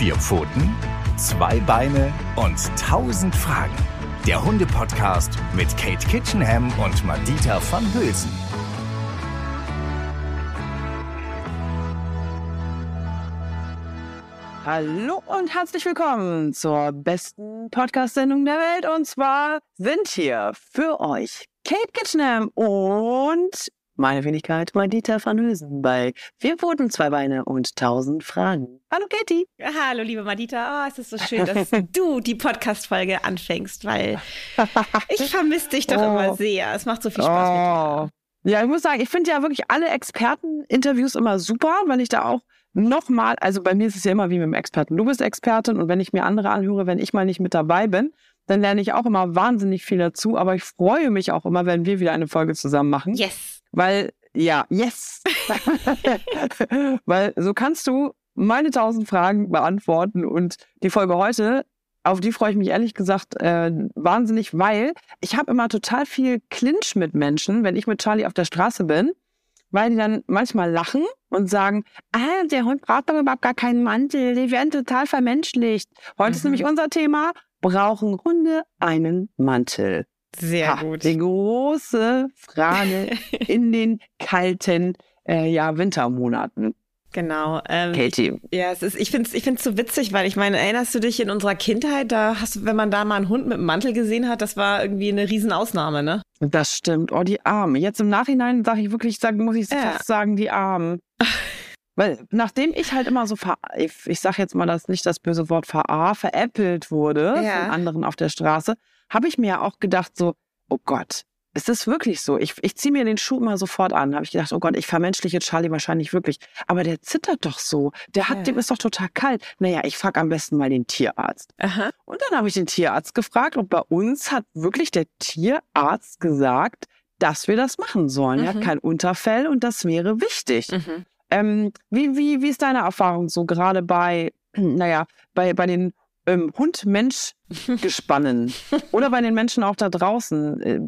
Vier Pfoten, zwei Beine und tausend Fragen. Der Hunde-Podcast mit Kate Kitchenham und Madita van Hülsen. Hallo und herzlich willkommen zur besten Podcast-Sendung der Welt. Und zwar sind hier für euch Kate Kitchenham und meine Wenigkeit Madita van Hülsen bei Vier Pfoten, zwei Beine und tausend Fragen. Hallo Katie. Hallo liebe Madita. Oh, es ist so schön, dass du die Podcast-Folge anfängst, weil ich vermisse dich doch oh. immer sehr. Es macht so viel Spaß oh. mit dir. Ja, ich muss sagen, ich finde ja wirklich alle Experten-Interviews immer super, weil ich da auch nochmal, also bei mir ist es ja immer wie mit dem Experten. Du bist Expertin und wenn ich mir andere anhöre, wenn ich mal nicht mit dabei bin, dann lerne ich auch immer wahnsinnig viel dazu. Aber ich freue mich auch immer, wenn wir wieder eine Folge zusammen machen. Yes. Weil, ja, yes. Weil so kannst du meine tausend Fragen beantworten und die Folge heute, auf die freue ich mich ehrlich gesagt äh, wahnsinnig, weil ich habe immer total viel Clinch mit Menschen, wenn ich mit Charlie auf der Straße bin weil die dann manchmal lachen und sagen, ah, der Hund braucht doch überhaupt gar keinen Mantel, die werden total vermenschlicht. Heute mhm. ist nämlich unser Thema, brauchen Hunde einen Mantel? Sehr ha, gut. Die große Frage in den kalten äh, ja, Wintermonaten. Genau. Ähm, Katie. Ja, es ist, ich finde es ich find's so witzig, weil ich meine, erinnerst du dich in unserer Kindheit, da hast du, wenn man da mal einen Hund mit einem Mantel gesehen hat, das war irgendwie eine Riesenausnahme, ne? Das stimmt. Oh, die Arme. Jetzt im Nachhinein sage ich wirklich, sag, muss ich ja. fast sagen, die Armen. Weil nachdem ich halt immer so, ver ich, ich sage jetzt mal das nicht das böse Wort verar, veräppelt wurde ja. von anderen auf der Straße, habe ich mir ja auch gedacht so, oh Gott, ist das wirklich so? Ich, ich ziehe mir den Schuh immer sofort an. Habe ich gedacht, oh Gott, ich vermenschliche Charlie wahrscheinlich wirklich. Aber der zittert doch so. Der hat, ja. dem ist doch total kalt. Naja, ich frage am besten mal den Tierarzt. Aha. Und dann habe ich den Tierarzt gefragt und bei uns hat wirklich der Tierarzt gesagt, dass wir das machen sollen. Mhm. Er hat kein Unterfell und das wäre wichtig. Mhm. Ähm, wie, wie, wie ist deine Erfahrung so gerade bei, naja, bei, bei den ähm, Hund-Mensch-Gespannen oder bei den Menschen auch da draußen? Äh,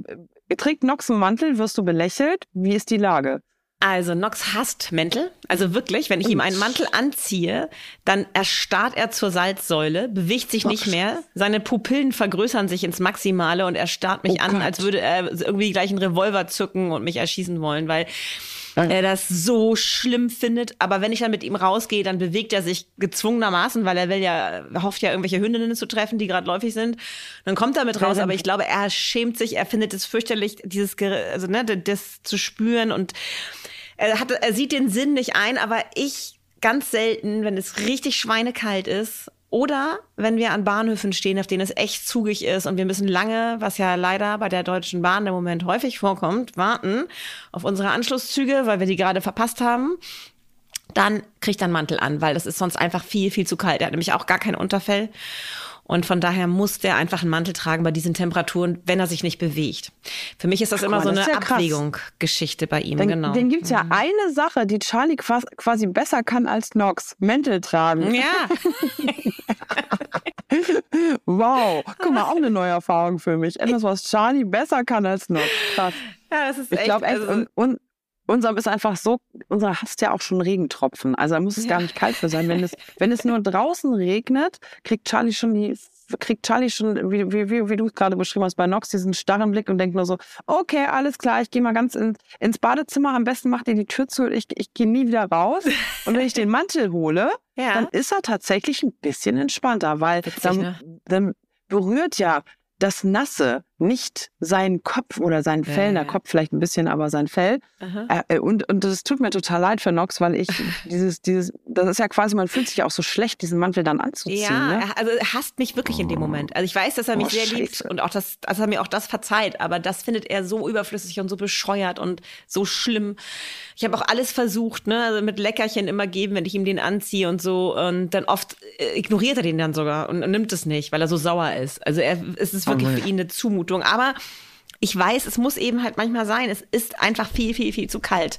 Trägt Nox einen Mantel? Wirst du belächelt? Wie ist die Lage? Also Nox hasst Mäntel. Also wirklich, wenn ich ihm einen Mantel anziehe, dann erstarrt er zur Salzsäule, bewegt sich nicht mehr, seine Pupillen vergrößern sich ins Maximale und er starrt mich oh an, Gott. als würde er irgendwie gleich einen Revolver zücken und mich erschießen wollen, weil er das so schlimm findet. Aber wenn ich dann mit ihm rausgehe, dann bewegt er sich gezwungenermaßen, weil er will ja, hofft ja irgendwelche Hündinnen zu treffen, die gerade läufig sind. Dann kommt er mit raus, aber ich glaube, er schämt sich, er findet es fürchterlich, dieses, also ne, das zu spüren und er hat, er sieht den Sinn nicht ein, aber ich ganz selten, wenn es richtig schweinekalt ist oder wenn wir an Bahnhöfen stehen, auf denen es echt zugig ist und wir müssen lange, was ja leider bei der Deutschen Bahn im Moment häufig vorkommt, warten auf unsere Anschlusszüge, weil wir die gerade verpasst haben, dann kriegt er einen Mantel an, weil das ist sonst einfach viel, viel zu kalt. Er hat nämlich auch gar kein Unterfell. Und von daher muss der einfach einen Mantel tragen bei diesen Temperaturen, wenn er sich nicht bewegt. Für mich ist das Ach, immer so das eine ja Abwägung Geschichte bei ihm, den, genau. Den gibt's ja mhm. eine Sache, die Charlie quasi besser kann als Nox. Mäntel tragen. Ja. wow. Guck mal, auch eine neue Erfahrung für mich. Etwas, was Charlie besser kann als Nox. Krass. Ja, das ist ich echt. glaube echt, also, und, und unser ist einfach so, unser hasst ja auch schon Regentropfen. Also da muss es ja. gar nicht kalt für sein. Wenn es, wenn es nur draußen regnet, kriegt Charlie schon die, kriegt Charlie schon, wie, wie, wie, wie du es gerade beschrieben hast, bei Nox diesen starren Blick und denkt nur so, okay, alles klar, ich gehe mal ganz in, ins Badezimmer, am besten macht ihr die Tür zu, ich, ich gehe nie wieder raus. Und wenn ich den Mantel hole, ja. dann ist er tatsächlich ein bisschen entspannter, weil Witzig, dann, ne? dann berührt ja das Nasse nicht sein Kopf oder sein Fell, ja, der Kopf vielleicht ein bisschen, aber sein Fell. Äh, und, und das tut mir total leid für Nox, weil ich dieses, dieses, das ist ja quasi, man fühlt sich auch so schlecht, diesen Mantel dann anzuziehen. Ja, ne? also er hasst mich wirklich in dem Moment. Also ich weiß, dass er mich oh, sehr Scheiße. liebt und auch das, dass er mir auch das verzeiht, aber das findet er so überflüssig und so bescheuert und so schlimm. Ich habe auch alles versucht, ne, also mit Leckerchen immer geben, wenn ich ihm den anziehe und so. Und dann oft äh, ignoriert er den dann sogar und, und nimmt es nicht, weil er so sauer ist. Also er, es ist wirklich oh, für ihn eine Zumutung Zumutung. Aber ich weiß, es muss eben halt manchmal sein. Es ist einfach viel, viel, viel zu kalt.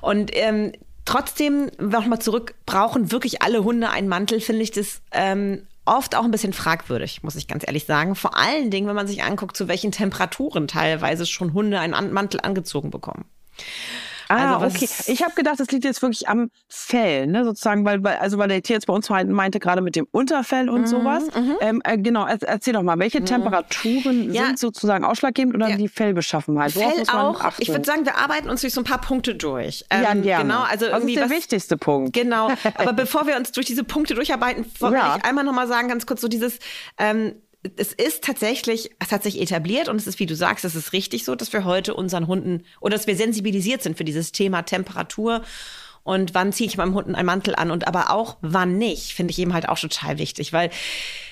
Und ähm, trotzdem, nochmal zurück, brauchen wirklich alle Hunde einen Mantel, finde ich das ähm, oft auch ein bisschen fragwürdig, muss ich ganz ehrlich sagen. Vor allen Dingen, wenn man sich anguckt, zu welchen Temperaturen teilweise schon Hunde einen Mantel angezogen bekommen. Ah, also okay. Ich habe gedacht, das liegt jetzt wirklich am Fell, ne, sozusagen, weil, weil also weil der Tier jetzt bei uns meinte gerade mit dem Unterfell und mhm, sowas. Mhm. Ähm, äh, genau, erzähl doch mal, welche mhm. Temperaturen ja. sind sozusagen ausschlaggebend oder ja. die Fellbeschaffenheit? Fell auch. Ich würde sagen, wir arbeiten uns durch so ein paar Punkte durch. Ähm, ja, gerne. Genau, also was ist der was, wichtigste Punkt? Genau. Aber bevor wir uns durch diese Punkte durcharbeiten, wollte ja. ich einmal nochmal sagen, ganz kurz so dieses ähm, es ist tatsächlich, es hat sich etabliert und es ist, wie du sagst, es ist richtig so, dass wir heute unseren Hunden oder dass wir sensibilisiert sind für dieses Thema Temperatur und wann ziehe ich meinem Hund einen Mantel an und aber auch wann nicht, finde ich eben halt auch total wichtig, weil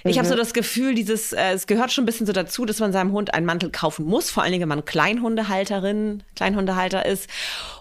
mhm. ich habe so das Gefühl, dieses, äh, es gehört schon ein bisschen so dazu, dass man seinem Hund einen Mantel kaufen muss, vor allen Dingen, wenn man Kleinhundehalterin, Kleinhundehalter ist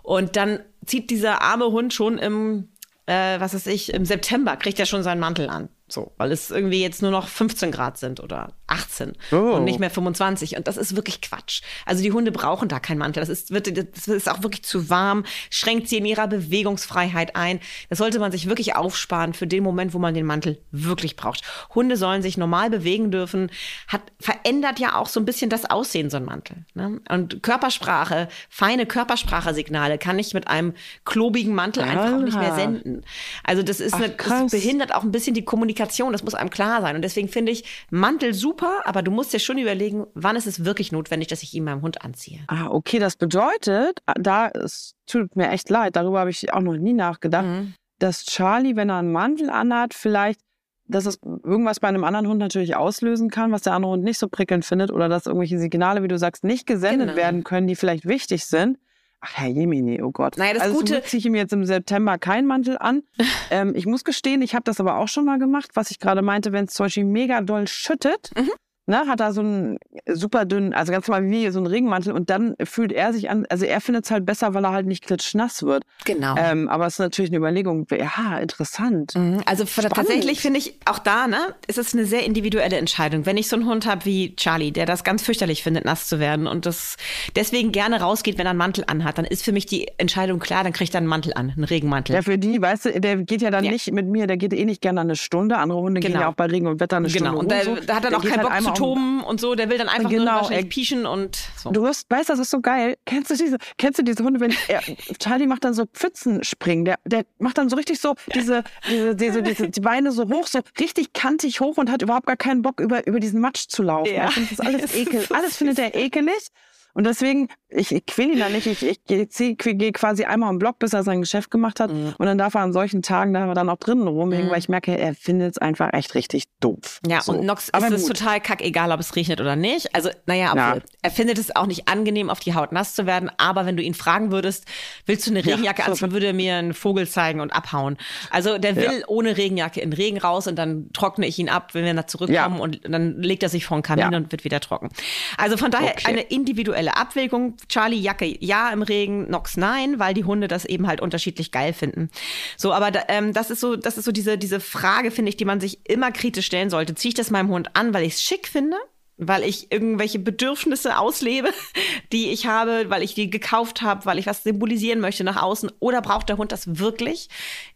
und dann zieht dieser arme Hund schon im, äh, was weiß ich, im September kriegt er schon seinen Mantel an. So, weil es irgendwie jetzt nur noch 15 Grad sind oder 18 oh. und nicht mehr 25. Und das ist wirklich Quatsch. Also die Hunde brauchen da keinen Mantel. Das ist, wird, das ist auch wirklich zu warm, schränkt sie in ihrer Bewegungsfreiheit ein. Das sollte man sich wirklich aufsparen für den Moment, wo man den Mantel wirklich braucht. Hunde sollen sich normal bewegen dürfen. Hat, verändert ja auch so ein bisschen das Aussehen, so ein Mantel. Ne? Und Körpersprache, feine Körpersprache-Signale kann ich mit einem klobigen Mantel einfach auch nicht mehr senden. Also das ist eine, das behindert auch ein bisschen die Kommunikation. Das muss einem klar sein. Und deswegen finde ich Mantel super super, aber du musst dir schon überlegen, wann ist es wirklich notwendig, dass ich ihn meinem Hund anziehe. Ah, okay, das bedeutet, ah, da es tut mir echt leid, darüber habe ich auch noch nie nachgedacht, mhm. dass Charlie, wenn er einen Mantel anhat, vielleicht dass es irgendwas bei einem anderen Hund natürlich auslösen kann, was der andere Hund nicht so prickelnd findet oder dass irgendwelche Signale, wie du sagst, nicht gesendet genau. werden können, die vielleicht wichtig sind. Ach, Herr Jemini, oh Gott. Naja, das also Gute ziehe ich ihm jetzt im September keinen Mantel an. ähm, ich muss gestehen, ich habe das aber auch schon mal gemacht, was ich gerade meinte, wenn es zum Beispiel mega doll schüttet, mhm ne, hat da so einen super dünnen, also ganz normal wie so einen Regenmantel und dann fühlt er sich an, also er findet es halt besser, weil er halt nicht klitschnass wird. Genau. Ähm, aber es ist natürlich eine Überlegung, ja, interessant. Mhm. Also Spannend. tatsächlich finde ich auch da, ne, ist es eine sehr individuelle Entscheidung. Wenn ich so einen Hund habe wie Charlie, der das ganz fürchterlich findet, nass zu werden und das deswegen gerne rausgeht, wenn er einen Mantel anhat, dann ist für mich die Entscheidung klar, dann kriegt er einen Mantel an, einen Regenmantel. Ja, für die, weißt du, der geht ja dann ja. nicht mit mir, der geht eh nicht gerne eine Stunde. Andere Hunde genau. gehen ja auch bei Regen und Wetter eine genau. Stunde. Genau, und da, da hat er auch keinen halt Bock zu toben und so, der will dann einfach genau, nur pieschen und so. Du wirst, weißt, das ist so geil. Kennst du diese, kennst du diese Hunde, wenn er, Charlie macht dann so Pfützenspringen, der, der macht dann so richtig so diese, diese, diese, diese, die Beine so hoch, so richtig kantig hoch und hat überhaupt gar keinen Bock über, über diesen Matsch zu laufen. Ja. Das alles ekel, alles findet er ekelig. Und deswegen, ich, ich quäle ihn da nicht. Ich, ich, ich gehe quasi einmal im Block, bis er sein Geschäft gemacht hat. Mhm. Und dann darf er an solchen Tagen da dann auch drinnen rumhängen, mhm. weil ich merke, er findet es einfach echt richtig doof. Ja, so. und Nox aber ist es total kack, egal ob es regnet oder nicht. Also, naja, ja. er findet es auch nicht angenehm, auf die Haut nass zu werden. Aber wenn du ihn fragen würdest, willst du eine Regenjacke ja, so. anziehen, würde er mir einen Vogel zeigen und abhauen. Also, der will ja. ohne Regenjacke in Regen raus und dann trockne ich ihn ab, wenn wir da zurückkommen und dann legt er sich vor den Kamin und wird wieder trocken. Also von daher okay. eine individuelle individuelle Abwägung. Charlie Jacke ja im Regen, Nox nein, weil die Hunde das eben halt unterschiedlich geil finden. So, aber ähm, das ist so, das ist so diese diese Frage, finde ich, die man sich immer kritisch stellen sollte. Ziehe ich das meinem Hund an, weil ich es schick finde? weil ich irgendwelche Bedürfnisse auslebe, die ich habe, weil ich die gekauft habe, weil ich was symbolisieren möchte nach außen. Oder braucht der Hund das wirklich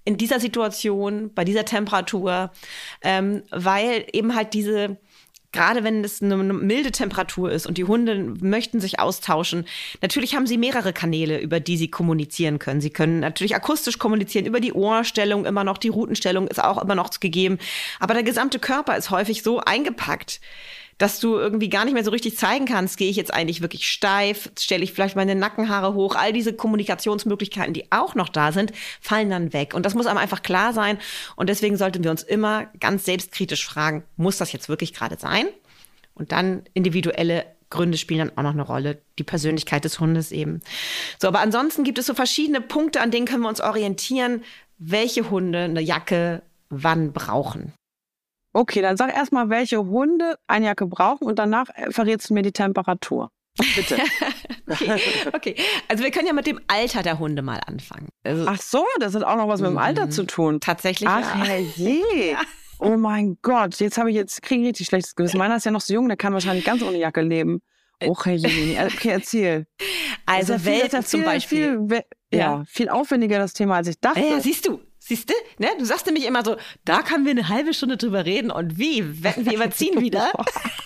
in dieser Situation, bei dieser Temperatur, ähm, weil eben halt diese gerade wenn es eine milde Temperatur ist und die Hunde möchten sich austauschen, natürlich haben sie mehrere Kanäle, über die sie kommunizieren können. Sie können natürlich akustisch kommunizieren, über die Ohrstellung immer noch, die Routenstellung ist auch immer noch gegeben. Aber der gesamte Körper ist häufig so eingepackt, dass du irgendwie gar nicht mehr so richtig zeigen kannst, gehe ich jetzt eigentlich wirklich steif, stelle ich vielleicht meine Nackenhaare hoch, all diese Kommunikationsmöglichkeiten, die auch noch da sind, fallen dann weg. Und das muss einem einfach klar sein. Und deswegen sollten wir uns immer ganz selbstkritisch fragen, muss das jetzt wirklich gerade sein? Und dann individuelle Gründe spielen dann auch noch eine Rolle, die Persönlichkeit des Hundes eben. So, aber ansonsten gibt es so verschiedene Punkte, an denen können wir uns orientieren, welche Hunde eine Jacke wann brauchen. Okay, dann sag erstmal, welche Hunde eine Jacke brauchen und danach äh, verrätst du mir die Temperatur. Bitte. okay. okay, also wir können ja mit dem Alter der Hunde mal anfangen. Also, Ach so, das hat auch noch was mit dem Alter mhm. zu tun. Tatsächlich. Ach ja. herrje. ja. Oh mein Gott, jetzt habe ich jetzt kriege ich richtig schlechtes Gewissen. Meiner ist ja noch so jung, der kann wahrscheinlich ganz ohne Jacke leben. Oh herrje. Okay, erzähl. Also Welpen ja zum Beispiel. Viel, ja, ja, viel aufwendiger das Thema, als ich dachte. Ja, siehst du. Siehst du? Ne? Du sagst nämlich immer so, da können wir eine halbe Stunde drüber reden und wie? Wetten wir überziehen wieder?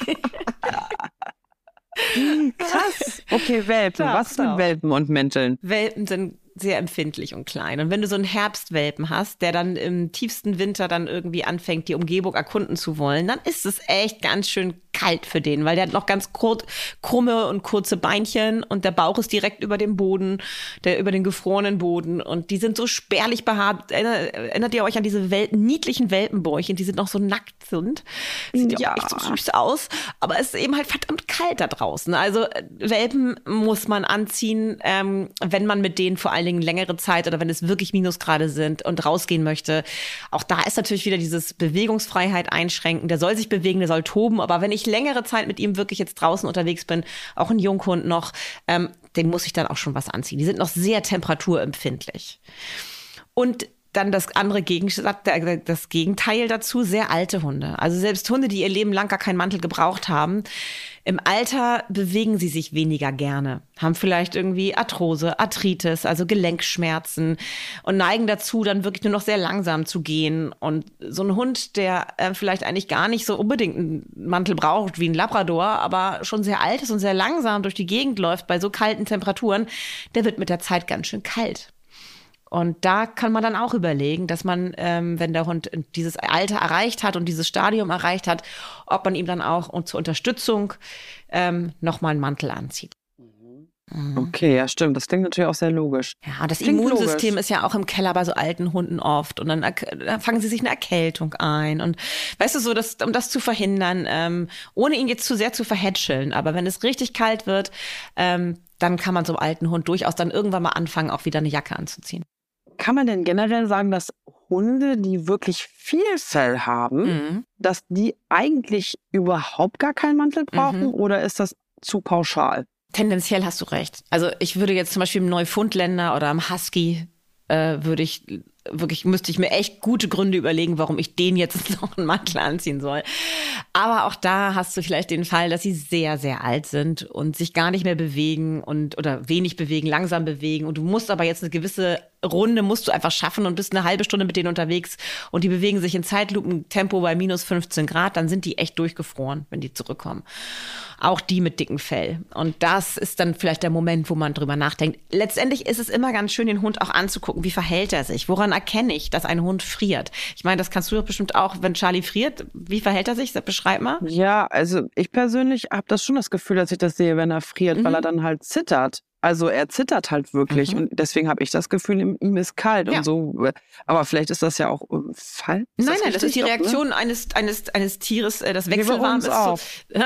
Krass. Okay, Welpen. Doch, Was ist mit. Welpen und Mänteln? Welpen sind sehr empfindlich und klein. Und wenn du so einen Herbstwelpen hast, der dann im tiefsten Winter dann irgendwie anfängt, die Umgebung erkunden zu wollen, dann ist es echt ganz schön kalt für den, weil der hat noch ganz kurz, krumme und kurze Beinchen und der Bauch ist direkt über dem Boden, der über den gefrorenen Boden und die sind so spärlich behaart. Erinnert, erinnert ihr euch an diese Welpen, niedlichen Welpenbäuchchen, die sind noch so nackt sind? Sieht ja auch echt so süß aus, aber es ist eben halt verdammt kalt da draußen. Also äh, Welpen muss man anziehen, ähm, wenn man mit denen vor allen Dingen längere Zeit oder wenn es wirklich Minusgrade sind und rausgehen möchte. Auch da ist natürlich wieder dieses Bewegungsfreiheit einschränken. Der soll sich bewegen, der soll toben, aber wenn ich längere Zeit mit ihm wirklich jetzt draußen unterwegs bin, auch ein Junghund noch, ähm, den muss ich dann auch schon was anziehen. Die sind noch sehr temperaturempfindlich. Und dann das andere Gegensatz, der- das Gegenteil dazu, sehr alte Hunde. Also selbst Hunde, die ihr Leben lang gar keinen Mantel gebraucht haben, im Alter bewegen sie sich weniger gerne, haben vielleicht irgendwie Arthrose, Arthritis, also Gelenkschmerzen und neigen dazu, dann wirklich nur noch sehr langsam zu gehen. Und so ein Hund, der äh, vielleicht eigentlich gar nicht so unbedingt einen Mantel braucht wie ein Labrador, aber schon sehr alt ist und sehr langsam durch die Gegend läuft bei so kalten Temperaturen, der wird mit der Zeit ganz schön kalt. Und da kann man dann auch überlegen, dass man, ähm, wenn der Hund dieses Alter erreicht hat und dieses Stadium erreicht hat, ob man ihm dann auch und zur Unterstützung ähm, nochmal einen Mantel anzieht. Okay, ja, stimmt. Das klingt natürlich auch sehr logisch. Ja, das Klingt Immunsystem logisch. ist ja auch im Keller bei so alten Hunden oft. Und dann, dann fangen sie sich eine Erkältung ein. Und weißt du so, dass, um das zu verhindern, ähm, ohne ihn jetzt zu sehr zu verhätscheln, aber wenn es richtig kalt wird, ähm, dann kann man so einem alten Hund durchaus dann irgendwann mal anfangen, auch wieder eine Jacke anzuziehen. Kann man denn generell sagen, dass Hunde, die wirklich viel Fell haben, Mhm. dass die eigentlich überhaupt gar keinen Mantel brauchen Mhm. oder ist das zu pauschal? Tendenziell hast du recht. Also ich würde jetzt zum Beispiel im Neufundländer oder im Husky äh, würde ich wirklich müsste ich mir echt gute Gründe überlegen, warum ich den jetzt noch einen Mantel anziehen soll. Aber auch da hast du vielleicht den Fall, dass sie sehr sehr alt sind und sich gar nicht mehr bewegen und oder wenig bewegen, langsam bewegen und du musst aber jetzt eine gewisse Runde musst du einfach schaffen und bist eine halbe Stunde mit denen unterwegs und die bewegen sich in Zeitlupentempo bei minus 15 Grad, dann sind die echt durchgefroren, wenn die zurückkommen. Auch die mit dicken Fell. Und das ist dann vielleicht der Moment, wo man drüber nachdenkt. Letztendlich ist es immer ganz schön, den Hund auch anzugucken. Wie verhält er sich? Woran erkenne ich, dass ein Hund friert? Ich meine, das kannst du doch bestimmt auch, wenn Charlie friert. Wie verhält er sich? Beschreib mal. Ja, also ich persönlich habe das schon das Gefühl, dass ich das sehe, wenn er friert, weil Mhm. er dann halt zittert. Also er zittert halt wirklich Mhm. und deswegen habe ich das Gefühl, ihm, ist kalt Ja. und so. Aber vielleicht ist das ja auch äh, falsch. nein, nein, das ist die richtig? Doch, ne? Reaktion eines, eines, eines Tieres, äh, das wechselwarm uns ist. auch. Hä?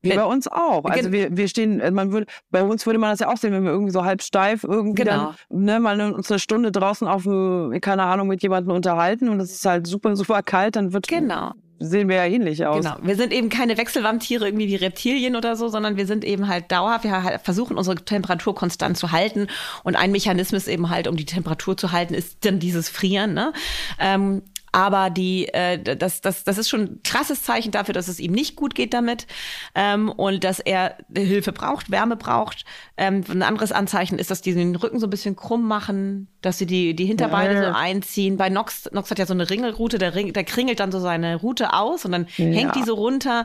Wie bei uns auch. Also wir, wir stehen, äh, man würde, bei uns würde man das ja auch sehen, wenn wir irgendwie so halb steif irgendwie Genau. dann, ne, mal eine- uns eine Stunde draußen auf dem, keine Ahnung, mit jemandem unterhalten und es ist halt super, super kalt, dann wird, Genau. Sehen wir ja ähnlich aus. Genau. Wir sind eben keine Wechselwarmtiere irgendwie wie Reptilien oder so, sondern wir sind eben halt dauerhaft, wir versuchen unsere Temperatur konstant zu halten. Und ein Mechanismus eben halt, um die Temperatur zu halten, ist dann dieses Frieren. Ne? Ähm, aber die, äh, das, das, das ist schon ein krasses Zeichen dafür, dass es ihm nicht gut geht damit ähm, und dass er Hilfe braucht, Wärme braucht. Ähm, ein anderes Anzeichen ist, dass die den Rücken so ein bisschen krumm machen, dass sie die, die Hinterbeine Ja. so einziehen. Bei Nox, Nox hat ja so eine Ringelrute, der, Ring, der kringelt dann so seine Route aus und dann hängt die so runter.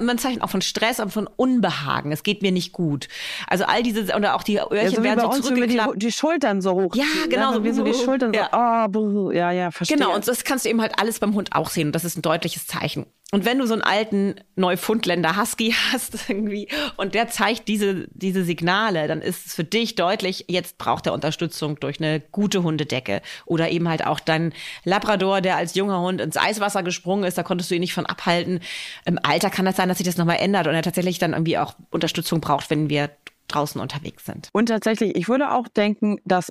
Man zeichnet auch von Stress und von Unbehagen. Es geht mir nicht gut. Also all diese, oder auch die Öhrchen Ja, so wie werden so uns, wir die, zurückgeklappt. die Schultern so hoch. Ja, genau, Ne? Wie so die so- Schultern so, ja. ah, brr, ja, ja, verstehe. Genau, und das kannst du eben halt alles beim Hund auch sehen. Und das ist ein deutliches Zeichen. Und wenn du so einen alten Neufundländer Husky hast irgendwie und der zeigt diese, diese Signale, dann ist es für dich deutlich, jetzt braucht er Unterstützung durch eine gute Hundedecke. Oder eben halt auch dein Labrador, der als junger Hund ins Eiswasser gesprungen ist, da konntest du ihn nicht von abhalten. Im Alter kann das sein, dass sich das nochmal ändert und er tatsächlich dann irgendwie auch Unterstützung braucht, wenn wir draußen unterwegs sind. Und tatsächlich, ich würde auch denken, dass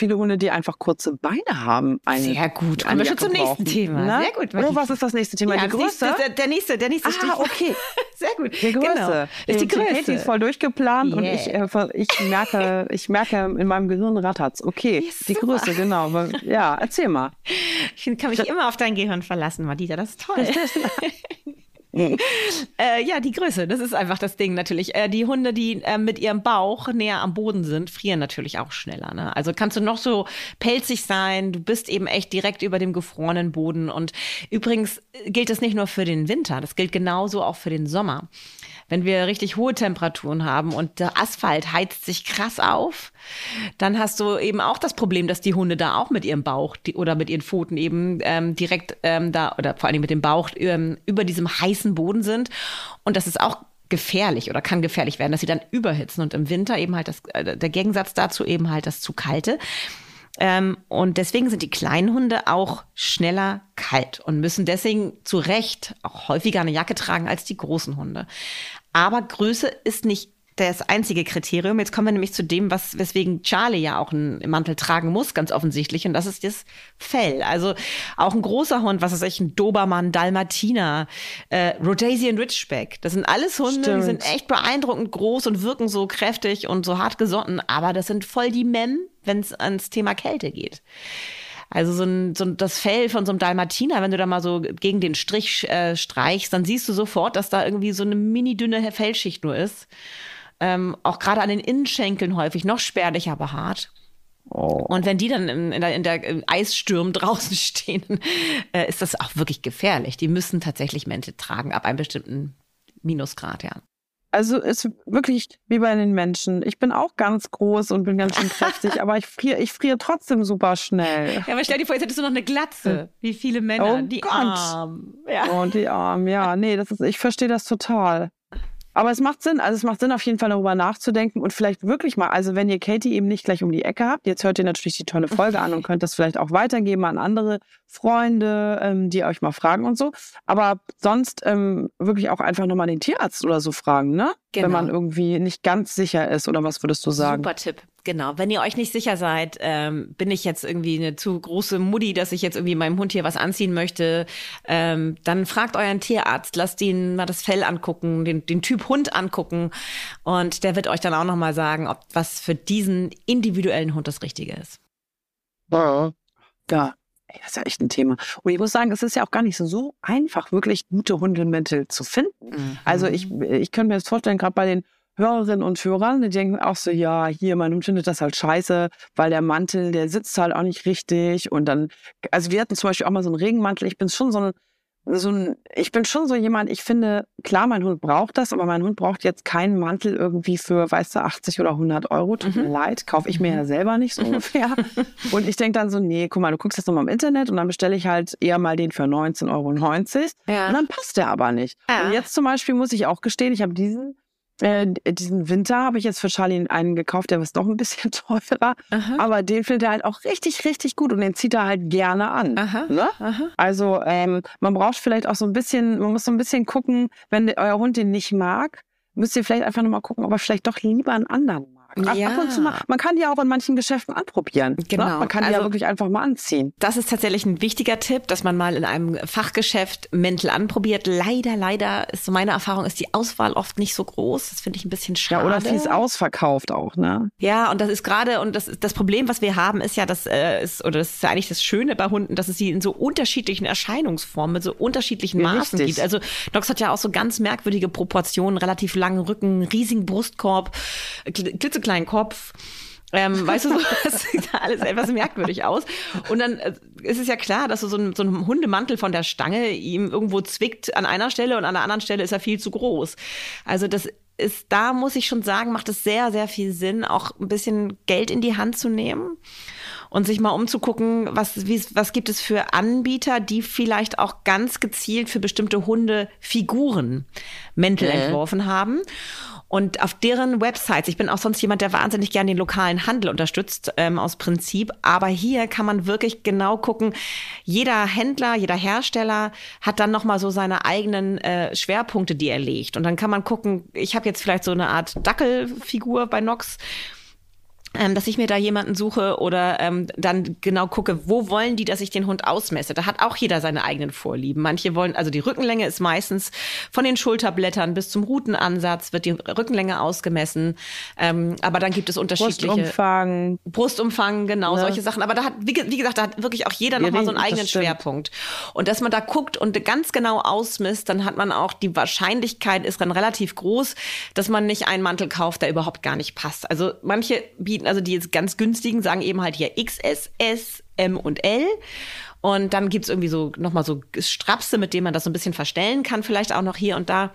viele Hunde, die einfach kurze Beine haben, Sehr gut. eine Kommen wir schon zum nächsten. Thema. Ne? Sehr gut. Oh, was ist das nächste Thema? Ja, die das Größe? nächste- Der, nächste, der nächste Ah, okay. Sehr gut. Die Größe. Genau. Ist die Größe. Katie ist voll durchgeplant und Yeah. ich, äh, ich merke, ich merke in meinem Gehirn rattert's. Okay, Ja, die super. Größe, genau. Ja, erzähl mal. Ich kann mich immer auf dein Gehirn verlassen, Madita. Das ist toll. äh, ja, die Größe, das ist einfach das Ding natürlich. Äh, die Hunde, die äh, mit ihrem Bauch näher am Boden sind, frieren natürlich auch schneller. Ne? Also kannst du noch so pelzig sein, du bist eben echt direkt über dem gefrorenen Boden. Und übrigens gilt das nicht nur für den Winter, das gilt genauso auch für den Sommer. Wenn wir richtig hohe Temperaturen haben und der Asphalt heizt sich krass auf, dann hast du eben auch das Problem, dass die Hunde da auch mit ihrem Bauch die, oder mit ihren Pfoten eben ähm, direkt ähm, da oder vor allem mit dem Bauch ähm, über diesem heißen Boden sind. Und das ist auch gefährlich oder kann gefährlich werden, dass sie dann überhitzen und im Winter eben halt das, äh, der Gegensatz dazu eben halt das zu kalte. Ähm, und deswegen sind die kleinen Hunde auch schneller kalt und müssen deswegen zu Recht auch häufiger eine Jacke tragen als die großen Hunde. Aber Größe ist nicht das einzige Kriterium. Jetzt kommen wir nämlich zu dem, was, weswegen Charlie ja auch einen Mantel tragen muss, ganz offensichtlich. Und das ist das Fell. Also auch ein großer Hund, was ist echt ein Dobermann, Dalmatiner, äh, Rhodesian Ridgeback. Das sind alles Hunde, Stimmt. die sind echt beeindruckend groß und wirken so kräftig und so hart gesotten. Aber das sind voll die Mem, wenn es ans Thema Kälte geht. Also so ein, so ein, das Fell von so einem Dalmatiner, wenn du da mal so gegen den Strich äh, streichst, dann siehst du sofort, dass da irgendwie so eine mini dünne Fellschicht nur ist ähm, auch gerade an den Innenschenkeln häufig noch spärlicher behaart. Oh. Und wenn die dann in, in der, in der Eisstürm draußen stehen, äh, ist das auch wirklich gefährlich. Die müssen tatsächlich Mäntel tragen ab einem bestimmten Minusgrad, ja. Also ist wirklich wie bei den Menschen. Ich bin auch ganz groß und bin ganz schön kräftig, aber ich friere, ich friere trotzdem super schnell. Ja, aber stell dir vor, jetzt hättest du noch eine Glatze. Wie viele Männer, oh die Gott. Arm. Ja. Oh, die Arm, ja. Nee, das ist, ich verstehe das total. Aber es macht Sinn, also es macht Sinn, auf jeden Fall darüber nachzudenken und vielleicht wirklich mal, also wenn ihr Katie eben nicht gleich um die Ecke habt, jetzt hört ihr natürlich die tolle Folge an und könnt das vielleicht auch weitergeben an andere Freunde, ähm, die euch mal fragen und so. Aber sonst ähm, wirklich auch einfach nochmal den Tierarzt oder so fragen, ne? Genau. Wenn man irgendwie nicht ganz sicher ist oder was würdest du sagen? Super Tipp. Genau, wenn ihr euch nicht sicher seid, ähm, bin ich jetzt irgendwie eine zu große Mutti, dass ich jetzt irgendwie meinem Hund hier was anziehen möchte, ähm, dann fragt euren Tierarzt, lasst ihn mal das Fell angucken, den, den Typ Hund angucken und der wird euch dann auch nochmal sagen, ob was für diesen individuellen Hund das Richtige ist. Ja, ja. Das ist ja echt ein Thema. Und ich muss sagen, es ist ja auch gar nicht so einfach, wirklich gute Hundemäntel zu finden. Mhm. Also ich, ich könnte mir das vorstellen, gerade bei den Hörerinnen und Hörern, die denken auch so, ja, hier, mein Hund findet das halt scheiße, weil der Mantel, der sitzt halt auch nicht richtig. Und dann, also wir hatten zum Beispiel auch mal so einen Regenmantel. Ich bin schon so ein, so ein, ich bin schon so jemand, ich finde, klar, mein Hund braucht das, aber mein Hund braucht jetzt keinen Mantel irgendwie für, weißt du, 80 oder 100 Euro. Tut mhm. mir leid, kaufe ich mir ja mhm. selber nicht so ungefähr. und ich denke dann so, nee, guck mal, du guckst jetzt nochmal im Internet und dann bestelle ich halt eher mal den für 19,90 Euro. Ja. Und dann passt der aber nicht. Ja. Und jetzt zum Beispiel muss ich auch gestehen, ich habe diesen äh, diesen Winter habe ich jetzt für Charlie einen gekauft, der ist doch ein bisschen teurer. Aha. Aber den findet er halt auch richtig, richtig gut und den zieht er halt gerne an. Aha. Ne? Aha. Also ähm, man braucht vielleicht auch so ein bisschen, man muss so ein bisschen gucken, wenn euer Hund den nicht mag, müsst ihr vielleicht einfach nochmal gucken, ob er vielleicht doch lieber einen anderen mag. Ja. ab und zu mal. Man kann die auch in manchen Geschäften anprobieren. Ne? Genau. Ne? Man kann die also, ja wirklich einfach mal anziehen. Das ist tatsächlich ein wichtiger Tipp, dass man mal in einem Fachgeschäft Mäntel anprobiert. Leider, leider ist so meine Erfahrung, ist die Auswahl oft nicht so groß. Das finde ich ein bisschen schade. Ja, oder viel ist ausverkauft auch, ne? Ja, und das ist gerade, und das, das Problem, was wir haben, ist ja, das äh, ist, oder das ist ja eigentlich das Schöne bei Hunden, dass es sie in so unterschiedlichen Erscheinungsformen, mit so unterschiedlichen ja, Maßen richtig. gibt. Also Nox hat ja auch so ganz merkwürdige Proportionen, relativ langen Rücken, riesigen Brustkorb, klitze klitzekleinen Kopf. Ähm, weißt du, so, das sieht alles etwas merkwürdig aus. Und dann äh, ist es ja klar, dass so ein, so ein Hundemantel von der Stange ihm irgendwo zwickt an einer Stelle und an der anderen Stelle ist er viel zu groß. Also das ist, da muss ich schon sagen, macht es sehr, sehr viel Sinn, auch ein bisschen Geld in die Hand zu nehmen und sich mal umzugucken, was, wie, was gibt es für Anbieter, die vielleicht auch ganz gezielt für bestimmte Hunde Figuren Mäntel mhm. entworfen haben. Und auf deren Websites, ich bin auch sonst jemand, der wahnsinnig gerne den lokalen Handel unterstützt, ähm, aus Prinzip. Aber hier kann man wirklich genau gucken. Jeder Händler, jeder Hersteller hat dann nochmal so seine eigenen äh, Schwerpunkte, die er legt. Und dann kann man gucken, ich habe jetzt vielleicht so eine Art Dackelfigur bei Nox ähm, dass ich mir da jemanden suche oder ähm, dann genau gucke, wo wollen die, dass ich den Hund ausmesse. Da hat auch jeder seine eigenen Vorlieben. Manche wollen, also die Rückenlänge ist meistens von den Schulterblättern bis zum Rutenansatz wird die Rückenlänge ausgemessen. Ähm, aber dann gibt es unterschiedliche Brustumfang, Brustumfang, genau ne? solche Sachen. Aber da hat, wie, wie gesagt, da hat wirklich auch jeder nochmal so einen eigenen Schwerpunkt. Und dass man da guckt und ganz genau ausmisst, dann hat man auch die Wahrscheinlichkeit ist dann relativ groß, dass man nicht einen Mantel kauft, der überhaupt gar nicht passt. Also manche bieten bieten, also die jetzt ganz günstigen, sagen eben halt hier XS, S, M und L. Und dann gibt es irgendwie so nochmal so Strapse, mit denen man das so ein bisschen verstellen kann, vielleicht auch noch hier und da.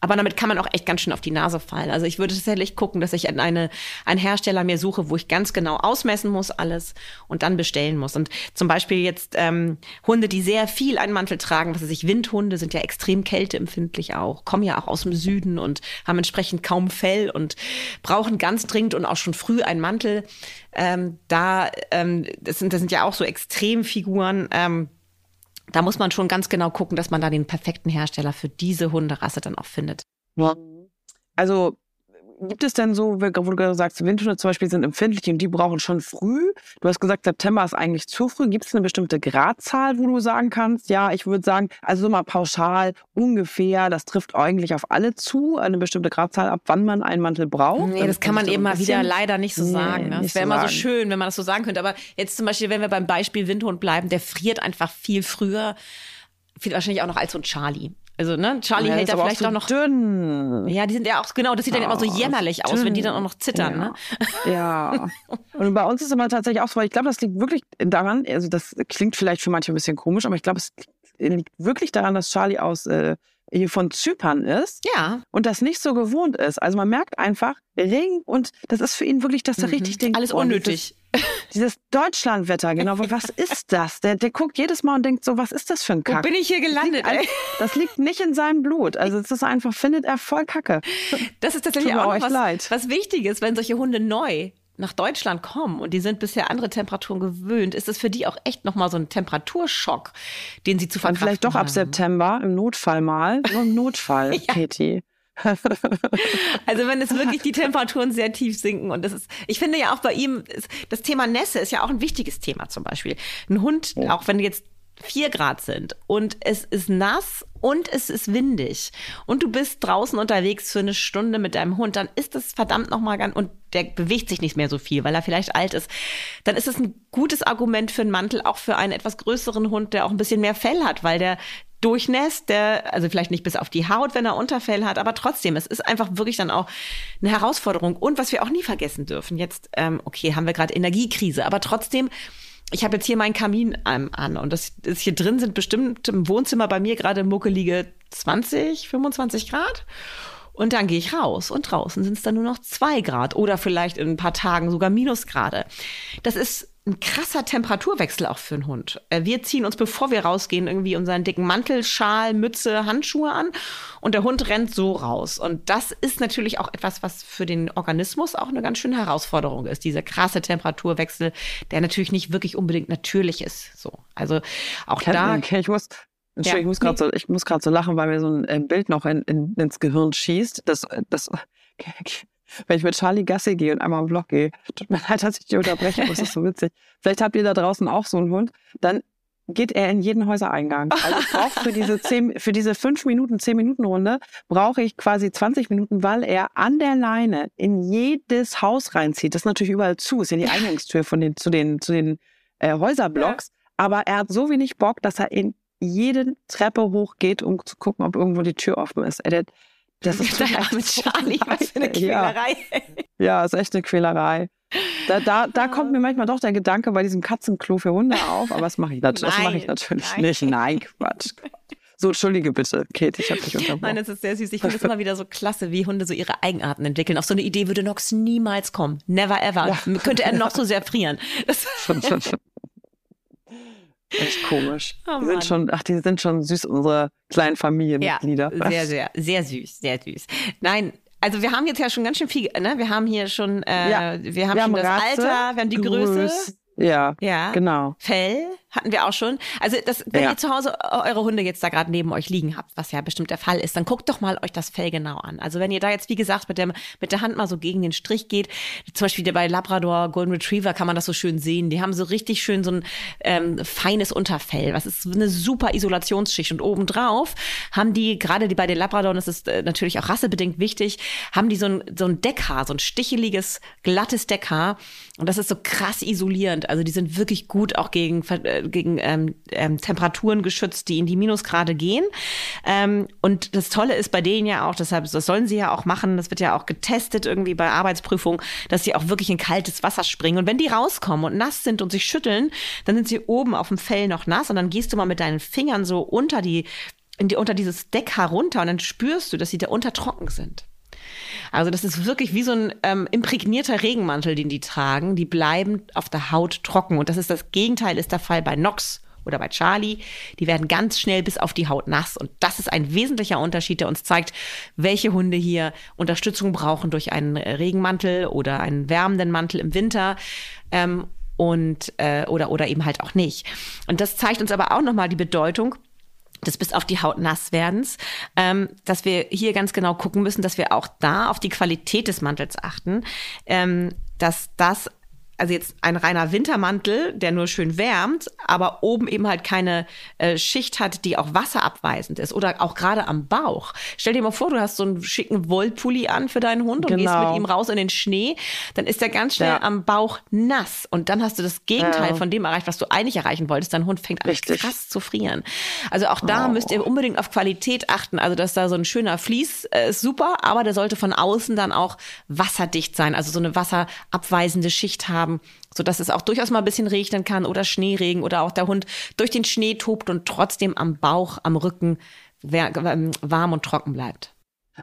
Aber damit kann man auch echt ganz schön auf die Nase fallen. Also ich würde tatsächlich gucken, dass ich eine, einen Hersteller mir suche, wo ich ganz genau ausmessen muss alles und dann bestellen muss. Und zum Beispiel jetzt ähm, Hunde, die sehr viel einen Mantel tragen, was weiß ich, Windhunde sind ja extrem kälteempfindlich auch, kommen ja auch aus dem Süden und haben entsprechend kaum Fell und brauchen ganz dringend und auch schon früh einen Mantel. Ähm, da, ähm, das, sind, das sind ja auch so Extremfiguren. Ähm, da muss man schon ganz genau gucken, dass man da den perfekten Hersteller für diese Hunderasse dann auch findet. Also gibt es denn so, wo du gerade sagst, Windhunde zum Beispiel sind empfindlich und die brauchen schon früh? Du hast gesagt, September ist eigentlich zu früh. Gibt es eine bestimmte Gradzahl, wo du sagen kannst, ja, ich würde sagen, also so mal pauschal ungefähr, das trifft eigentlich auf alle zu, eine bestimmte Gradzahl, ab wann man einen Mantel braucht? Nee, das kann man eben mal wieder leider nicht so nee, sagen. Ne? Das wäre so immer so schön, wenn man das so sagen könnte. Aber jetzt zum Beispiel, wenn wir beim Beispiel Windhund bleiben, der friert einfach viel früher viel wahrscheinlich auch noch als so ein Charlie. Also, ne, Charlie ja, hält da vielleicht auch, so auch noch. Dünn. Ja, die sind ja auch, genau, das sieht dann immer so jämmerlich aus, dünn. wenn die dann auch noch zittern, ja. ne? Ja. Und bei uns ist es immer tatsächlich auch so, weil ich glaube, das liegt wirklich daran, also das klingt vielleicht für manche ein bisschen komisch, aber ich glaube, es liegt wirklich daran, dass Charlie aus äh, hier von Zypern ist ja. und das nicht so gewohnt ist. Also man merkt einfach, Ring und das ist für ihn wirklich, dass er mhm. richtig denkt. Alles unnötig. Dieses, dieses Deutschlandwetter, genau. Was ist das? Der, der guckt jedes Mal und denkt so, was ist das für ein Kack? Wo bin ich hier gelandet? Das liegt, das liegt nicht in seinem Blut. Also es ist einfach, findet er voll Kacke. Das ist tatsächlich auch was, leid. was Wichtiges, wenn solche Hunde neu nach Deutschland kommen und die sind bisher andere Temperaturen gewöhnt, ist es für die auch echt nochmal so ein Temperaturschock, den sie zu verkraften Vielleicht doch haben. ab September, im Notfall mal. Nur im Notfall, ja. Katie. also wenn es wirklich die Temperaturen sehr tief sinken und das ist, ich finde ja auch bei ihm, das Thema Nässe ist ja auch ein wichtiges Thema zum Beispiel. Ein Hund, auch wenn jetzt vier Grad sind. Und es ist nass und es ist windig. Und du bist draußen unterwegs für eine Stunde mit deinem Hund, dann ist das verdammt nochmal ganz, und der bewegt sich nicht mehr so viel, weil er vielleicht alt ist, dann ist es ein gutes Argument für einen Mantel, auch für einen etwas größeren Hund, der auch ein bisschen mehr Fell hat, weil der durchnässt, der, also vielleicht nicht bis auf die Haut, wenn er Unterfell hat, aber trotzdem, es ist einfach wirklich dann auch eine Herausforderung. Und was wir auch nie vergessen dürfen, jetzt, ähm, okay, haben wir gerade Energiekrise, aber trotzdem, ich habe jetzt hier meinen Kamin an, und das, das hier drin sind bestimmt im Wohnzimmer bei mir gerade muckelige 20, 25 Grad. Und dann gehe ich raus und draußen sind es dann nur noch zwei Grad oder vielleicht in ein paar Tagen sogar Minusgrade. Das ist ein krasser Temperaturwechsel auch für einen Hund. Äh, wir ziehen uns, bevor wir rausgehen, irgendwie unseren dicken Mantel, Schal, Mütze, Handschuhe an und der Hund rennt so raus. Und das ist natürlich auch etwas, was für den Organismus auch eine ganz schöne Herausforderung ist. Dieser krasse Temperaturwechsel, der natürlich nicht wirklich unbedingt natürlich ist. So, also auch Kann, da. Okay, ich muss ja. Ich muss gerade so, ich muss gerade so lachen, weil mir so ein äh, Bild noch in, in, ins Gehirn schießt. Das, das, wenn ich mit Charlie Gassi gehe und einmal am Block gehe, tut mir leid, dass ich dich unterbreche, aber es ist so witzig. Vielleicht habt ihr da draußen auch so einen Hund, dann geht er in jeden Häusereingang. Also ich brauche für diese zehn, für diese fünf Minuten, zehn Minuten Runde brauche ich quasi 20 Minuten, weil er an der Leine in jedes Haus reinzieht. Das ist natürlich überall zu, ist ja die Eingangstür von den, zu den, zu den äh, Häuserblocks. Ja. Aber er hat so wenig Bock, dass er in jede Treppe hochgeht, um zu gucken, ob irgendwo die Tür offen ist. Er, das ist der arme Charlie, was für eine Quälerei. Ja, ja ist echt eine Quälerei. Da, da, da kommt mir manchmal doch der Gedanke bei diesem Katzenklo für Hunde auf, aber das mache ich, das mach ich natürlich nein. nicht. Nein, Quatsch. So, entschuldige bitte, Kate, ich habe dich unterbrochen. Nein, das ist sehr süß. Ich finde es immer wieder so klasse, wie Hunde so ihre Eigenarten entwickeln. Auf so eine Idee würde Nox niemals kommen. Never ever. Ja. Könnte er noch so sehr frieren. schon, schon, schon. Echt komisch. Oh, die sind schon, ach, die sind schon süß, unsere kleinen Familienmitglieder. Ja, sehr, sehr, sehr süß, sehr süß. Nein, also wir haben jetzt ja schon ganz schön viel, ne? Wir haben hier schon, äh, ja, wir haben wir schon haben das Ratze, Alter, wir haben die Größe. Ja, ja, genau. Fell hatten wir auch schon. Also das, wenn ja. ihr zu Hause eure Hunde jetzt da gerade neben euch liegen habt, was ja bestimmt der Fall ist, dann guckt doch mal euch das Fell genau an. Also wenn ihr da jetzt, wie gesagt, mit, dem, mit der Hand mal so gegen den Strich geht, zum Beispiel bei Labrador, Golden Retriever kann man das so schön sehen. Die haben so richtig schön so ein ähm, feines Unterfell. Was ist eine super Isolationsschicht. Und obendrauf haben die, gerade die bei den Labrador, und das ist äh, natürlich auch rassebedingt wichtig, haben die so ein, so ein Deckhaar, so ein sticheliges, glattes Deckhaar. Und das ist so krass isolierend. Also die sind wirklich gut auch gegen äh, gegen ähm, ähm, Temperaturen geschützt, die in die Minusgrade gehen. Ähm, und das Tolle ist bei denen ja auch, deshalb, das sollen sie ja auch machen, das wird ja auch getestet irgendwie bei Arbeitsprüfungen, dass sie auch wirklich in kaltes Wasser springen. Und wenn die rauskommen und nass sind und sich schütteln, dann sind sie oben auf dem Fell noch nass und dann gehst du mal mit deinen Fingern so unter die die, unter dieses Deck herunter und dann spürst du, dass sie da unter trocken sind. Also das ist wirklich wie so ein ähm, imprägnierter Regenmantel, den die tragen. Die bleiben auf der Haut trocken. Und das ist das Gegenteil, ist der Fall bei Nox oder bei Charlie. Die werden ganz schnell bis auf die Haut nass. Und das ist ein wesentlicher Unterschied, der uns zeigt, welche Hunde hier Unterstützung brauchen durch einen Regenmantel oder einen wärmenden Mantel im Winter. Ähm, und äh, oder oder eben halt auch nicht. Und das zeigt uns aber auch nochmal die Bedeutung des bis auf die Haut nass werdens, ähm, dass wir hier ganz genau gucken müssen, dass wir auch da auf die Qualität des Mantels achten, ähm, dass das also jetzt ein reiner Wintermantel, der nur schön wärmt, aber oben eben halt keine äh, Schicht hat, die auch wasserabweisend ist oder auch gerade am Bauch. Stell dir mal vor, du hast so einen schicken Wollpulli an für deinen Hund und genau. gehst mit ihm raus in den Schnee, dann ist er ganz schnell ja. am Bauch nass und dann hast du das Gegenteil ja. von dem erreicht, was du eigentlich erreichen wolltest. Dein Hund fängt an Richtig. krass zu frieren. Also auch da oh. müsst ihr unbedingt auf Qualität achten. Also dass da so ein schöner Vlies äh, ist super, aber der sollte von außen dann auch wasserdicht sein, also so eine wasserabweisende Schicht haben haben, sodass es auch durchaus mal ein bisschen regnen kann oder Schneeregen oder auch der Hund durch den Schnee tobt und trotzdem am Bauch, am Rücken ähm, warm und trocken bleibt.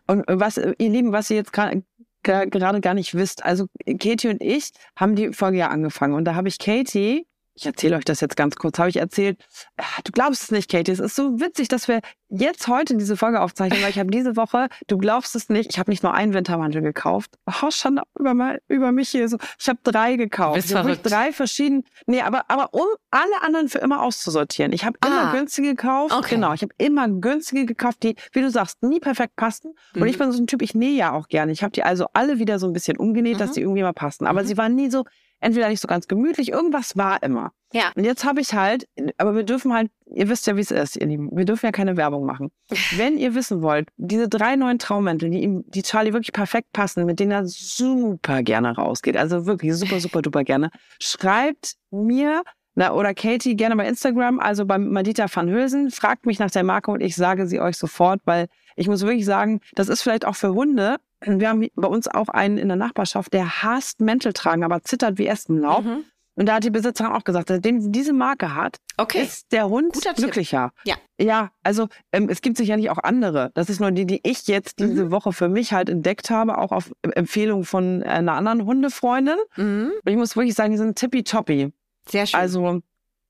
Und was, ihr Lieben, was ihr jetzt gerade gerade gar nicht wisst. Also Katie und ich haben die Folge ja angefangen und da habe ich Katie ich erzähle euch das jetzt ganz kurz, habe ich erzählt, ah, du glaubst es nicht, Katie, es ist so witzig, dass wir jetzt heute diese Folge aufzeichnen, weil ich habe diese Woche, du glaubst es nicht, ich habe nicht nur einen Wintermantel gekauft. Oh, schon über, über mich hier so. Ich habe drei gekauft. Bist ich habe drei verschiedene, nee, aber, aber um alle anderen für immer auszusortieren. Ich habe immer ah, günstige gekauft. Okay. Genau, ich habe immer günstige gekauft, die, wie du sagst, nie perfekt passen. Mhm. Und ich bin so ein Typ, ich nähe ja auch gerne. Ich habe die also alle wieder so ein bisschen umgenäht, mhm. dass die irgendwie mal passen. Aber mhm. sie waren nie so, entweder nicht so ganz gemütlich, irgendwas war immer. Ja. Und jetzt habe ich halt, aber wir dürfen halt, ihr wisst ja, wie es ist, ihr Lieben, wir dürfen ja keine Werbung machen. Wenn ihr wissen wollt, diese drei neuen Traummäntel, die ihm, die Charlie wirklich perfekt passen, mit denen er super gerne rausgeht, also wirklich super, super, duper gerne, schreibt mir na, oder Katie gerne bei Instagram, also bei Madita van Hülsen, fragt mich nach der Marke und ich sage sie euch sofort, weil ich muss wirklich sagen, das ist vielleicht auch für Hunde. Wir haben bei uns auch einen in der Nachbarschaft, der hasst Mäntel tragen, aber zittert wie Espenlaub. Mhm. Und da hat die Besitzerin auch gesagt, seitdem sie diese Marke hat, okay. ist der Hund Guter glücklicher. Ja. Ja, also ähm, es gibt sicherlich auch andere. Das ist nur die, die ich jetzt diese mhm. Woche für mich halt entdeckt habe, auch auf Empfehlung von einer anderen Hundefreundin. Mhm. Ich muss wirklich sagen, die sind tippitoppi. Sehr schön. Also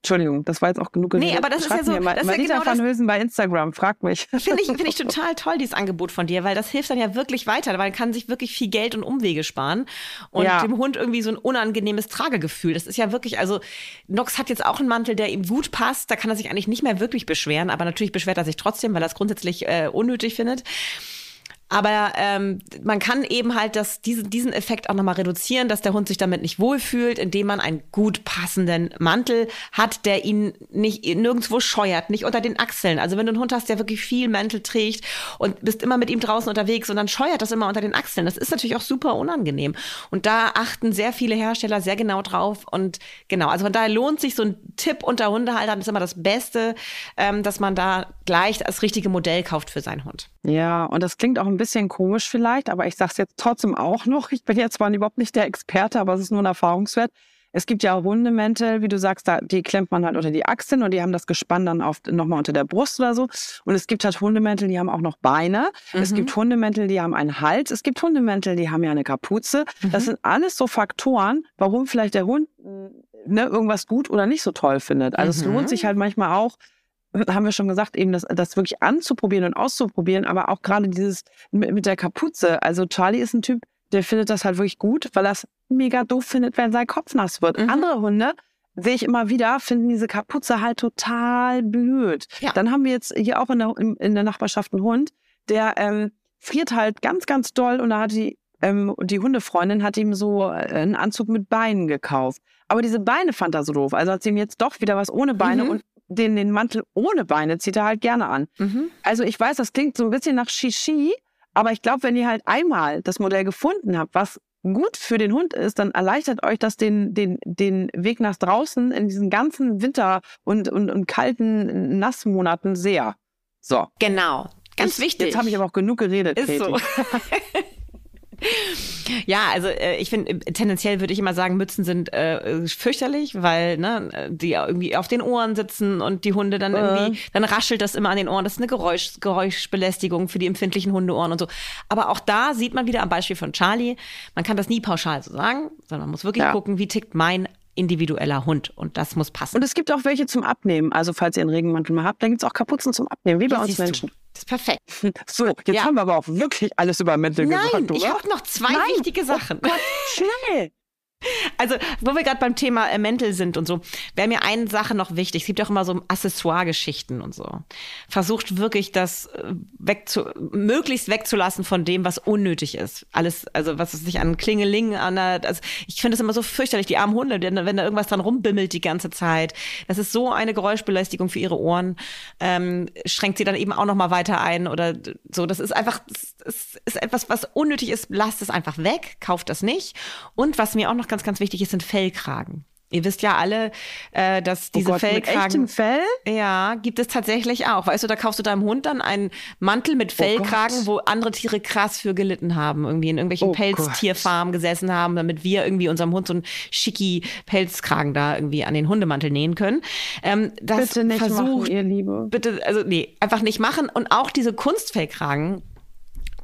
Entschuldigung, das war jetzt auch genug. Nee, aber das Schreibt ist ja so. Mir, das Marita ja genau van Hülsen bei Instagram, frag mich. Finde ich, find ich total toll, dieses Angebot von dir, weil das hilft dann ja wirklich weiter, weil man kann sich wirklich viel Geld und Umwege sparen und ja. dem Hund irgendwie so ein unangenehmes Tragegefühl. Das ist ja wirklich, also Nox hat jetzt auch einen Mantel, der ihm gut passt, da kann er sich eigentlich nicht mehr wirklich beschweren, aber natürlich beschwert er sich trotzdem, weil er es grundsätzlich äh, unnötig findet. Aber ähm, man kann eben halt das, diesen, diesen Effekt auch nochmal reduzieren, dass der Hund sich damit nicht wohlfühlt, indem man einen gut passenden Mantel hat, der ihn nicht nirgendwo scheuert, nicht unter den Achseln. Also wenn du einen Hund hast, der wirklich viel Mantel trägt und bist immer mit ihm draußen unterwegs und dann scheuert das immer unter den Achseln, das ist natürlich auch super unangenehm. Und da achten sehr viele Hersteller sehr genau drauf. Und genau, also von daher lohnt sich so ein Tipp unter Hundehaltern, ist immer das Beste, ähm, dass man da gleich das richtige Modell kauft für seinen Hund. Ja, und das klingt auch ein bisschen komisch vielleicht, aber ich sage es jetzt trotzdem auch noch. Ich bin jetzt zwar überhaupt nicht der Experte, aber es ist nur ein Erfahrungswert. Es gibt ja auch Hundemäntel, wie du sagst, da, die klemmt man halt unter die Achseln und die haben das Gespann dann auf, nochmal unter der Brust oder so. Und es gibt halt Hundemäntel, die haben auch noch Beine. Mhm. Es gibt Hundemäntel, die haben einen Hals. Es gibt Hundemäntel, die haben ja eine Kapuze. Mhm. Das sind alles so Faktoren, warum vielleicht der Hund ne, irgendwas gut oder nicht so toll findet. Also mhm. es lohnt sich halt manchmal auch, haben wir schon gesagt, eben das, das wirklich anzuprobieren und auszuprobieren, aber auch gerade dieses mit, mit der Kapuze. Also Charlie ist ein Typ, der findet das halt wirklich gut, weil er es mega doof findet, wenn sein Kopf nass wird. Mhm. Andere Hunde sehe ich immer wieder, finden diese Kapuze halt total blöd. Ja. Dann haben wir jetzt hier auch in der, in der Nachbarschaft einen Hund, der ähm, friert halt ganz, ganz doll und da hat die, ähm, die Hundefreundin hat ihm so äh, einen Anzug mit Beinen gekauft. Aber diese Beine fand er so doof. Also hat sie ihm jetzt doch wieder was ohne Beine mhm. und den, den Mantel ohne Beine zieht er halt gerne an. Mhm. Also ich weiß, das klingt so ein bisschen nach Shishi, aber ich glaube, wenn ihr halt einmal das Modell gefunden habt, was gut für den Hund ist, dann erleichtert euch das den, den, den Weg nach draußen in diesen ganzen Winter- und, und, und kalten Nassmonaten sehr. So. Genau. Ganz wichtig. Jetzt habe ich aber auch genug geredet. Ist Katie. so. Ja, also äh, ich finde, äh, tendenziell würde ich immer sagen, Mützen sind äh, fürchterlich, weil ne, die irgendwie auf den Ohren sitzen und die Hunde dann irgendwie, dann raschelt das immer an den Ohren. Das ist eine Geräusch, Geräuschbelästigung für die empfindlichen Hundeohren und so. Aber auch da sieht man wieder am Beispiel von Charlie, man kann das nie pauschal so sagen, sondern man muss wirklich ja. gucken, wie tickt mein individueller Hund und das muss passen. Und es gibt auch welche zum Abnehmen. Also falls ihr einen Regenmantel mal habt, dann gibt es auch Kapuzen zum Abnehmen, wie bei uns Menschen. Du. Das ist perfekt. So, jetzt ja. haben wir aber auch wirklich alles über Mäntel Nein, gesagt, oder? ich habe noch zwei Nein. wichtige oh Sachen. Oh Gott, schnell! Also, wo wir gerade beim Thema äh, Mäntel sind und so, wäre mir eine Sache noch wichtig. Es gibt auch immer so Accessoire-Geschichten und so. Versucht wirklich das äh, wegzu, möglichst wegzulassen von dem, was unnötig ist. Alles, also was es sich an Klingeling, an der, also ich finde es immer so fürchterlich, die armen Hunde, wenn da irgendwas dran rumbimmelt die ganze Zeit. Das ist so eine Geräuschbelästigung für ihre Ohren. Ähm, schränkt sie dann eben auch noch mal weiter ein oder so. Das ist einfach, das ist etwas, was unnötig ist. Lasst es einfach weg, kauft das nicht. Und was mir auch noch ganz, ganz wichtig ist, sind Fellkragen. Ihr wisst ja alle, äh, dass diese oh Gott, Fellkragen. Mit echtem Fell? Ja, gibt es tatsächlich auch. Weißt du, da kaufst du deinem Hund dann einen Mantel mit oh Fellkragen, oh wo andere Tiere krass für gelitten haben, irgendwie in irgendwelchen oh Pelztierfarmen gesessen haben, damit wir irgendwie unserem Hund so einen schicki Pelzkragen da irgendwie an den Hundemantel nähen können. Ähm, das bitte nicht versucht, machen, ihr Liebe. Bitte, also nee, einfach nicht machen. Und auch diese Kunstfellkragen,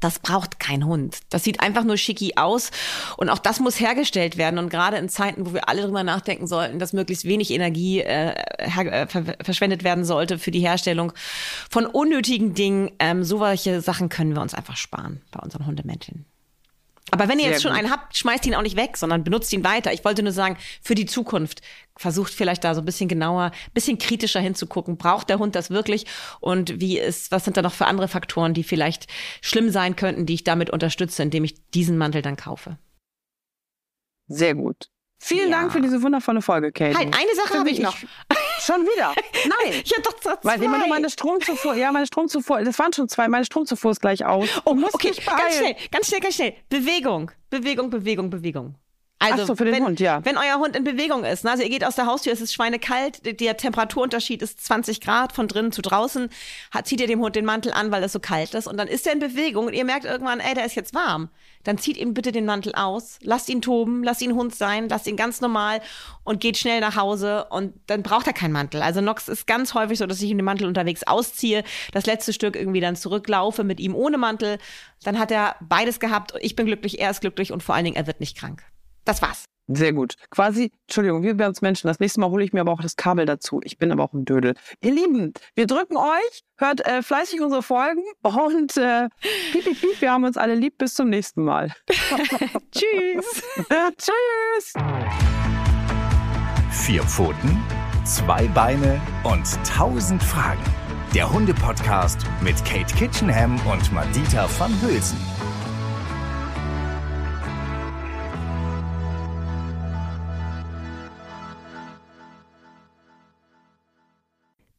das braucht kein Hund. Das sieht einfach nur schicki aus. Und auch das muss hergestellt werden. Und gerade in Zeiten, wo wir alle drüber nachdenken sollten, dass möglichst wenig Energie äh, äh, verschwendet werden sollte für die Herstellung von unnötigen Dingen, ähm, solche Sachen können wir uns einfach sparen bei unseren Hundemännchen. Aber wenn ihr Sehr jetzt schon gut. einen habt, schmeißt ihn auch nicht weg, sondern benutzt ihn weiter. Ich wollte nur sagen, für die Zukunft versucht vielleicht da so ein bisschen genauer, ein bisschen kritischer hinzugucken. Braucht der Hund das wirklich? Und wie ist, was sind da noch für andere Faktoren, die vielleicht schlimm sein könnten, die ich damit unterstütze, indem ich diesen Mantel dann kaufe? Sehr gut. Vielen ja. Dank für diese wundervolle Folge, Kate. Halt, eine Sache habe ich noch. Schon wieder? Nein. ich habe doch zwei. Weil immer nur meine Stromzufuhr, ja, meine Stromzufuhr, das waren schon zwei, meine Stromzufuhr ist gleich aus. Oh, okay, ganz schnell, ganz schnell, ganz schnell. Bewegung, Bewegung, Bewegung, Bewegung. Also, Ach so, für den wenn, Hund, ja. Wenn euer Hund in Bewegung ist, ne, also ihr geht aus der Haustür, es ist schweinekalt, der Temperaturunterschied ist 20 Grad von drinnen zu draußen, hat, zieht ihr dem Hund den Mantel an, weil es so kalt ist und dann ist er in Bewegung und ihr merkt irgendwann, ey, der ist jetzt warm. Dann zieht ihm bitte den Mantel aus, lasst ihn toben, lasst ihn Hund sein, lasst ihn ganz normal und geht schnell nach Hause und dann braucht er keinen Mantel. Also Nox ist ganz häufig so, dass ich ihm den Mantel unterwegs ausziehe, das letzte Stück irgendwie dann zurücklaufe mit ihm ohne Mantel. Dann hat er beides gehabt. Ich bin glücklich, er ist glücklich und vor allen Dingen, er wird nicht krank. Das war's. Sehr gut. Quasi, Entschuldigung, wir werden uns Menschen. Das nächste Mal hole ich mir aber auch das Kabel dazu. Ich bin aber auch ein Dödel. Ihr Lieben, wir drücken euch, hört äh, fleißig unsere Folgen und äh, piep, piep, piep, wir haben uns alle lieb. Bis zum nächsten Mal. Tschüss. Tschüss. Vier Pfoten, zwei Beine und tausend Fragen. Der Hunde-Podcast mit Kate Kitchenham und Madita van Hülsen.